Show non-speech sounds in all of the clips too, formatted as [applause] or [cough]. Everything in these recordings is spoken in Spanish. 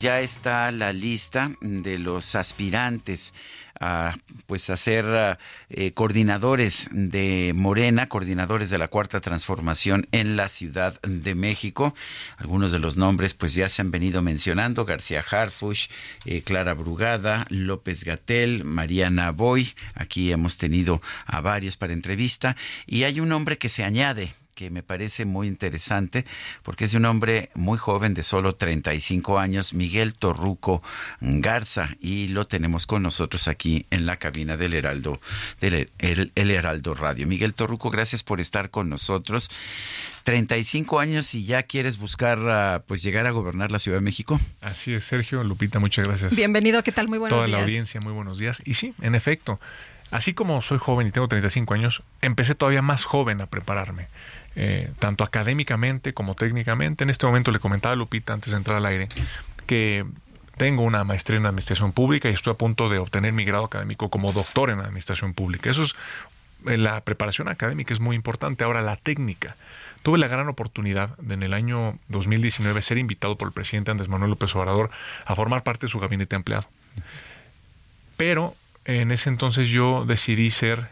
Ya está la lista de los aspirantes a pues a ser eh, coordinadores de Morena, coordinadores de la Cuarta Transformación en la Ciudad de México. Algunos de los nombres pues ya se han venido mencionando, García Harfush, eh, Clara Brugada, López Gatel, Mariana Boy, aquí hemos tenido a varios para entrevista. Y hay un nombre que se añade que me parece muy interesante porque es un hombre muy joven de solo 35 años, Miguel Torruco Garza, y lo tenemos con nosotros aquí en la cabina del Heraldo, del el, el Heraldo Radio. Miguel Torruco, gracias por estar con nosotros. 35 años y ya quieres buscar uh, pues llegar a gobernar la Ciudad de México. Así es, Sergio, Lupita, muchas gracias. Bienvenido, ¿qué tal? Muy buenos Toda días. la audiencia, muy buenos días. Y sí, en efecto, así como soy joven y tengo 35 años, empecé todavía más joven a prepararme. Eh, tanto académicamente como técnicamente. En este momento le comentaba a Lupita antes de entrar al aire que tengo una maestría en administración pública y estoy a punto de obtener mi grado académico como doctor en administración pública. Eso es la preparación académica es muy importante. Ahora la técnica. Tuve la gran oportunidad de en el año 2019 ser invitado por el presidente Andrés Manuel López Obrador a formar parte de su gabinete ampliado. Pero en ese entonces yo decidí ser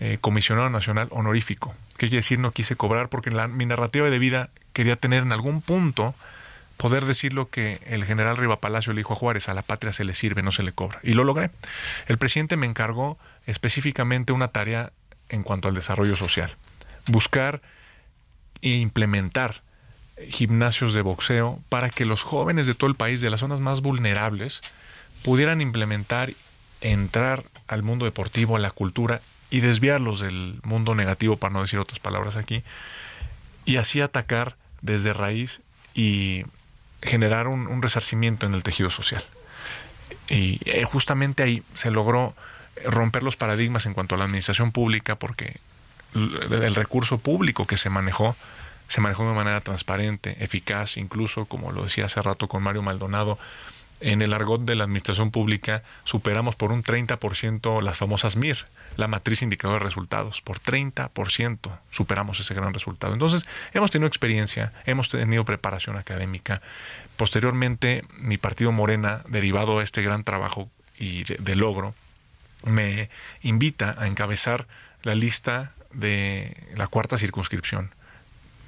eh, comisionado nacional honorífico. ¿Qué quiere decir? No quise cobrar porque en la, mi narrativa de vida quería tener en algún punto poder decir lo que el general Riva Palacio le dijo a Juárez, a la patria se le sirve, no se le cobra. Y lo logré. El presidente me encargó específicamente una tarea en cuanto al desarrollo social. Buscar e implementar gimnasios de boxeo para que los jóvenes de todo el país, de las zonas más vulnerables, pudieran implementar, entrar al mundo deportivo, a la cultura y desviarlos del mundo negativo, para no decir otras palabras aquí, y así atacar desde raíz y generar un, un resarcimiento en el tejido social. Y eh, justamente ahí se logró romper los paradigmas en cuanto a la administración pública, porque el recurso público que se manejó se manejó de manera transparente, eficaz, incluso, como lo decía hace rato con Mario Maldonado, en el argot de la administración pública superamos por un 30% las famosas MIR, la matriz indicador de resultados. Por 30% superamos ese gran resultado. Entonces, hemos tenido experiencia, hemos tenido preparación académica. Posteriormente, mi partido Morena, derivado de este gran trabajo y de logro, me invita a encabezar la lista de la cuarta circunscripción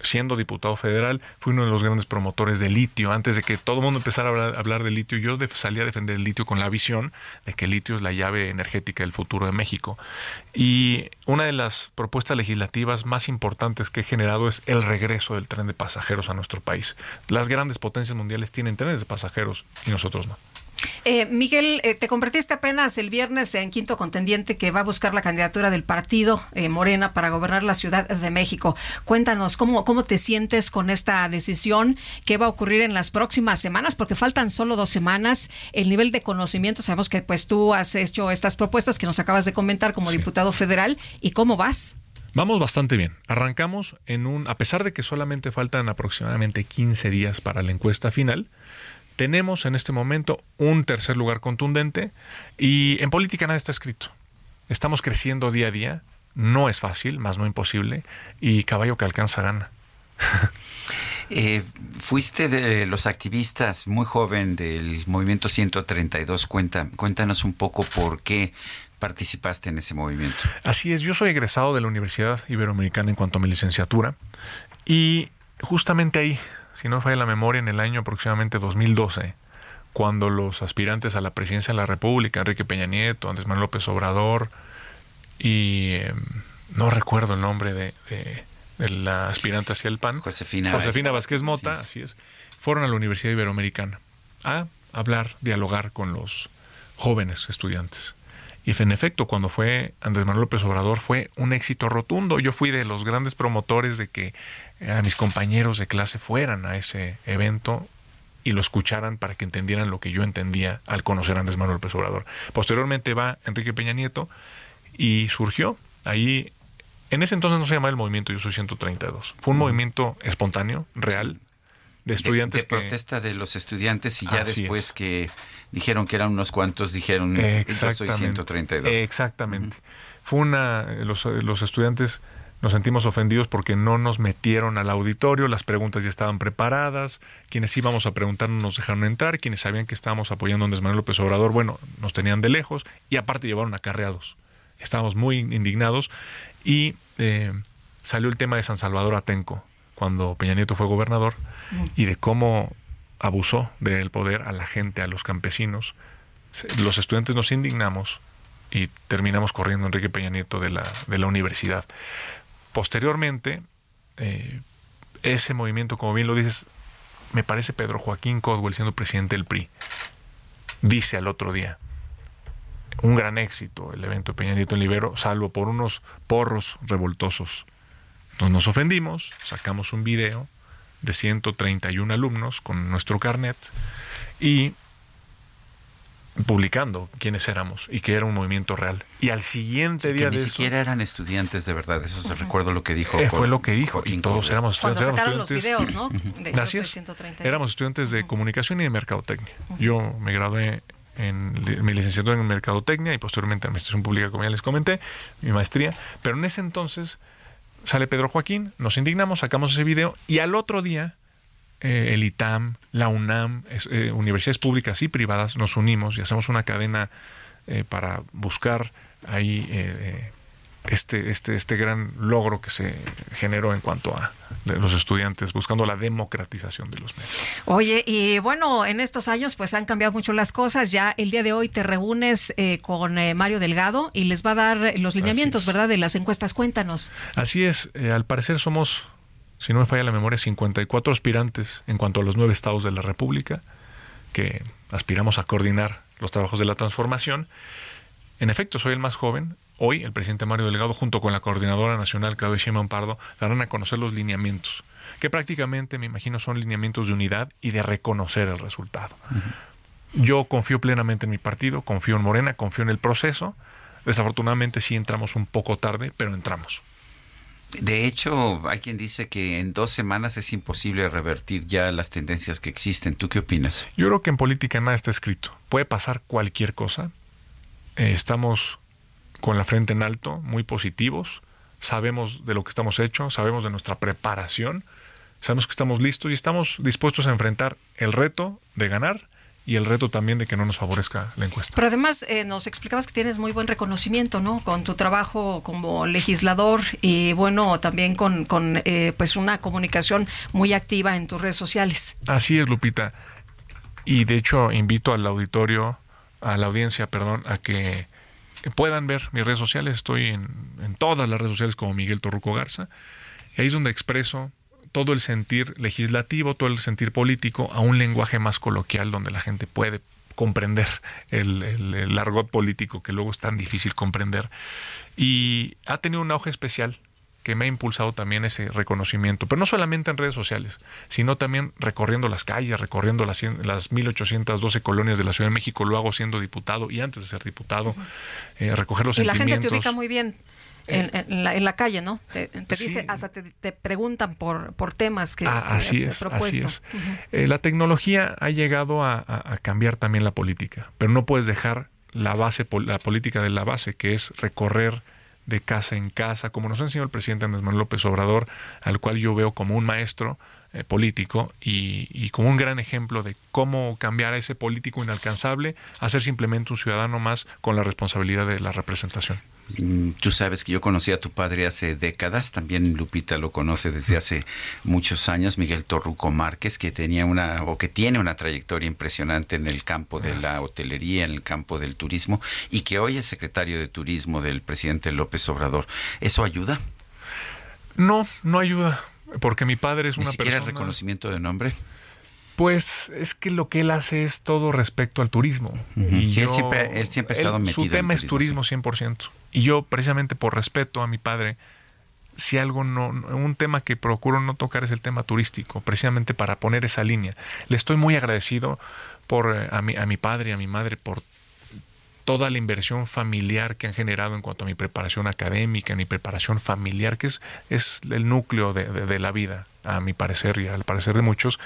siendo diputado federal, fui uno de los grandes promotores de litio. Antes de que todo el mundo empezara a hablar, de litio, yo salí a defender el litio con la visión de que el litio es la llave energética del futuro de México. Y una de las propuestas legislativas más importantes que he generado es el regreso del tren de pasajeros a nuestro país. Las grandes potencias mundiales tienen trenes de pasajeros y nosotros no. Eh, Miguel, eh, te convertiste apenas el viernes en quinto contendiente que va a buscar la candidatura del partido eh, Morena para gobernar la Ciudad de México. Cuéntanos cómo, cómo te sientes con esta decisión, qué va a ocurrir en las próximas semanas, porque faltan solo dos semanas. El nivel de conocimiento, sabemos que pues tú has hecho estas propuestas que nos acabas de comentar como sí. diputado federal. ¿Y cómo vas? Vamos bastante bien. Arrancamos en un, a pesar de que solamente faltan aproximadamente 15 días para la encuesta final, tenemos en este momento un tercer lugar contundente y en política nada está escrito. Estamos creciendo día a día, no es fácil, más no imposible, y caballo que alcanza gana. [laughs] Eh, fuiste de los activistas muy joven del movimiento 132. Cuenta, cuéntanos un poco por qué participaste en ese movimiento. Así es, yo soy egresado de la Universidad Iberoamericana en cuanto a mi licenciatura y justamente ahí, si no falla la memoria, en el año aproximadamente 2012, cuando los aspirantes a la presidencia de la República, Enrique Peña Nieto, Andrés Manuel López Obrador y em, no recuerdo el nombre de, la aspirante hacia el PAN, Josefina, Josefina Vázquez Mota, así es, fueron a la Universidad Iberoamericana a hablar, dialogar con los jóvenes estudiantes. Y en efecto, cuando fue Andrés Manuel López Obrador fue un éxito rotundo. Yo fui de los grandes promotores de que eh, a mis compañeros de clase fueran a ese evento y lo escucharan para que entendieran lo que yo entendía al conocer a Andrés Manuel López Obrador. Posteriormente va Enrique Peña Nieto y surgió ahí. En ese entonces no se llamaba el movimiento Yo Soy 132. Fue un movimiento espontáneo, real, de estudiantes. De, protesta de los estudiantes y ya después que dijeron que eran unos cuantos, dijeron Exactamente. soy 132. Exactamente. Fue una, los, los estudiantes nos sentimos ofendidos porque no nos metieron al auditorio, las preguntas ya estaban preparadas, quienes íbamos a preguntar no nos dejaron entrar, quienes sabían que estábamos apoyando a Andrés Manuel López Obrador, bueno, nos tenían de lejos y aparte llevaron acarreados. Estábamos muy indignados y eh, salió el tema de San Salvador Atenco, cuando Peña Nieto fue gobernador, y de cómo abusó del poder a la gente, a los campesinos. Los estudiantes nos indignamos y terminamos corriendo Enrique Peña Nieto de la, de la universidad. Posteriormente, eh, ese movimiento, como bien lo dices, me parece Pedro Joaquín Codwell siendo presidente del PRI, dice al otro día, un gran éxito el evento de Peña Nieto en Libero, salvo por unos porros revoltosos. Entonces nos ofendimos, sacamos un video de 131 alumnos con nuestro carnet y publicando quiénes éramos y que era un movimiento real. Y al siguiente día que de ni siquiera eran estudiantes de verdad, eso se recuerdo lo que dijo. Eh, fue lo que dijo y todos éramos estudiantes. Cuando éramos los videos, ¿no? De Éramos estudiantes de comunicación y de mercadotecnia. Yo me gradué en mi licenciatura en mercadotecnia y posteriormente en administración pública, como ya les comenté, mi maestría, pero en ese entonces sale Pedro Joaquín, nos indignamos, sacamos ese video y al otro día eh, el ITAM, la UNAM, eh, universidades públicas y privadas nos unimos y hacemos una cadena eh, para buscar ahí este, este, este gran logro que se generó en cuanto a los estudiantes, buscando la democratización de los medios. Oye, y bueno, en estos años pues han cambiado mucho las cosas. Ya el día de hoy te reúnes con Mario Delgado y les va a dar los lineamientos, ¿verdad? De las encuestas. Cuéntanos. Así es, al parecer somos si no me falla la memoria, 54 aspirantes en cuanto a los nueve estados de la República, que aspiramos a coordinar los trabajos de la transformación. En efecto, soy el más joven. Hoy, el presidente Mario Delgado, junto con la coordinadora nacional, Claudia Sheinbaum Pardo, darán a conocer los lineamientos, que prácticamente, me imagino, son lineamientos de unidad y de reconocer el resultado. Yo confío plenamente en mi partido, confío en Morena, confío en el proceso. Desafortunadamente sí entramos un poco tarde, pero entramos. De hecho, hay quien dice que en dos semanas es imposible revertir ya las tendencias que existen. ¿Tú qué opinas? Yo creo que en política nada está escrito. Puede pasar cualquier cosa. Eh, estamos con la frente en alto, muy positivos. Sabemos de lo que estamos hechos, sabemos de nuestra preparación, sabemos que estamos listos y estamos dispuestos a enfrentar el reto de ganar y el reto también de que no nos favorezca la encuesta. Pero además eh, nos explicabas que tienes muy buen reconocimiento, ¿no? Con tu trabajo como legislador y bueno, también con, con eh, pues una comunicación muy activa en tus redes sociales. Así es, Lupita. Y de hecho invito al auditorio, a la audiencia, perdón, a que puedan ver mis redes sociales. Estoy en, todas las redes sociales como Miguel Torruco Garza. Y ahí es donde expreso todo el sentir legislativo, todo el sentir político a un lenguaje más coloquial donde la gente puede comprender el, el, argot político que luego es tan difícil comprender. Y ha tenido un auge especial que me ha impulsado también ese reconocimiento, pero no solamente en redes sociales, sino también recorriendo las calles, recorriendo las, las 1812 colonias de la Ciudad de México, lo hago siendo diputado y antes de ser diputado, eh, recoger los y sentimientos. la gente te ubica muy bien en, la, en, la, calle, ¿no? Te, dice, hasta te, te, preguntan por, por temas que, ah, así es, propuesto. Así es. eh, la tecnología ha llegado a, a, a, cambiar también la política, pero no puedes dejar la base, la política de la base, que es recorrer de casa en casa, como nos ha enseñado el presidente Andrés Manuel López Obrador, al cual yo veo como un maestro eh, político y, y, como un gran ejemplo de cómo cambiar a ese político inalcanzable a ser simplemente un ciudadano más con la responsabilidad de la representación. Mm, tú sabes que yo conocí a tu padre hace décadas, también Lupita lo conoce desde hace muchos años, Miguel Torruco Márquez, que tenía una o que tiene una trayectoria impresionante en el campo de la hotelería, en el campo del turismo y que hoy es secretario de turismo del presidente López Obrador. ¿Eso ayuda? No, no ayuda, porque mi padre es ¿Ni una siquiera persona. reconocimiento de nombre? Pues es que lo que él hace es todo respecto al turismo. Y Sí, él yo- siempre- él siempre ha estado metido Su en tema es turismo, turismo 100%. Y yo, precisamente por respeto a mi padre, si algo no, un tema que procuro no tocar es el tema turístico, precisamente para poner esa línea. Le estoy muy agradecido por eh, a mi, a mi padre y a mi madre por toda la inversión familiar que han generado en cuanto a mi preparación académica, mi preparación familiar, que es, es el núcleo de, de- de la vida, a mi parecer y al parecer de muchos.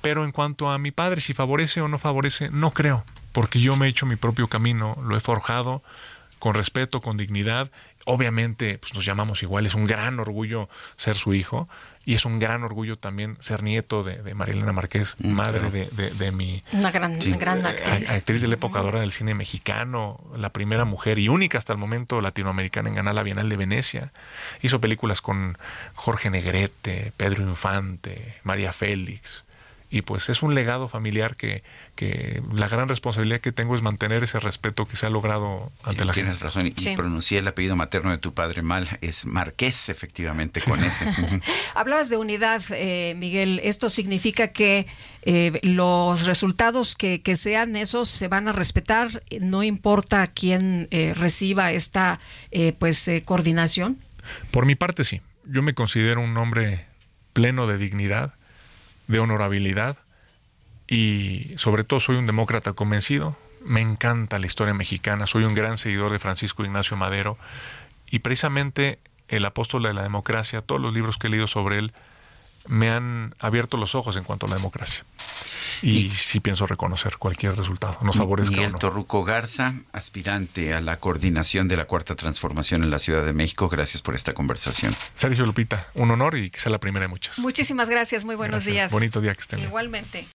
Pero en cuanto a mi padre, si favorece o no favorece, no creo, porque yo me he hecho mi propio camino, lo he forjado con respeto, con dignidad. Obviamente, pues nos llamamos igual, es un gran orgullo ser su hijo y es un gran orgullo también ser nieto de, de Marilena Márquez, Mm, madre de, de- de mi Una gran, Sí. gran actriz. actriz de la época dorada del cine mexicano, la primera mujer y única hasta el momento latinoamericana en ganar la Bienal de Venecia. Hizo películas con Jorge Negrete, Pedro Infante, María Félix. Y pues es un legado familiar que, que la gran responsabilidad que tengo es mantener ese respeto que se ha logrado ante la Tienes gente. razón, y Sí. pronuncié el apellido materno de tu padre mal, es Marqués, efectivamente, con ese. [laughs] [laughs] Hablabas de unidad, eh, Miguel. Esto significa que eh, los resultados que, que sean esos se van a respetar, no importa quién eh, reciba esta eh, pues eh, coordinación. Por mi parte, sí. Yo me considero un hombre pleno de dignidad, de honorabilidad y sobre todo soy un demócrata convencido. Me encanta la historia mexicana, soy un gran seguidor de Francisco Ignacio Madero y precisamente el apóstol de la democracia, todos los libros que he leído sobre él, me han abierto los ojos en cuanto a la democracia. Y, sí pienso reconocer cualquier resultado, nos favorezca o Miguel no. Torruco Garza, aspirante a la coordinación de la Cuarta Transformación en la Ciudad de México. Gracias por esta conversación. Sergio Lupita, un honor y que sea la primera de muchas. Muchísimas gracias, muy buenos Gracias. días. Bonito día que estén. Igualmente.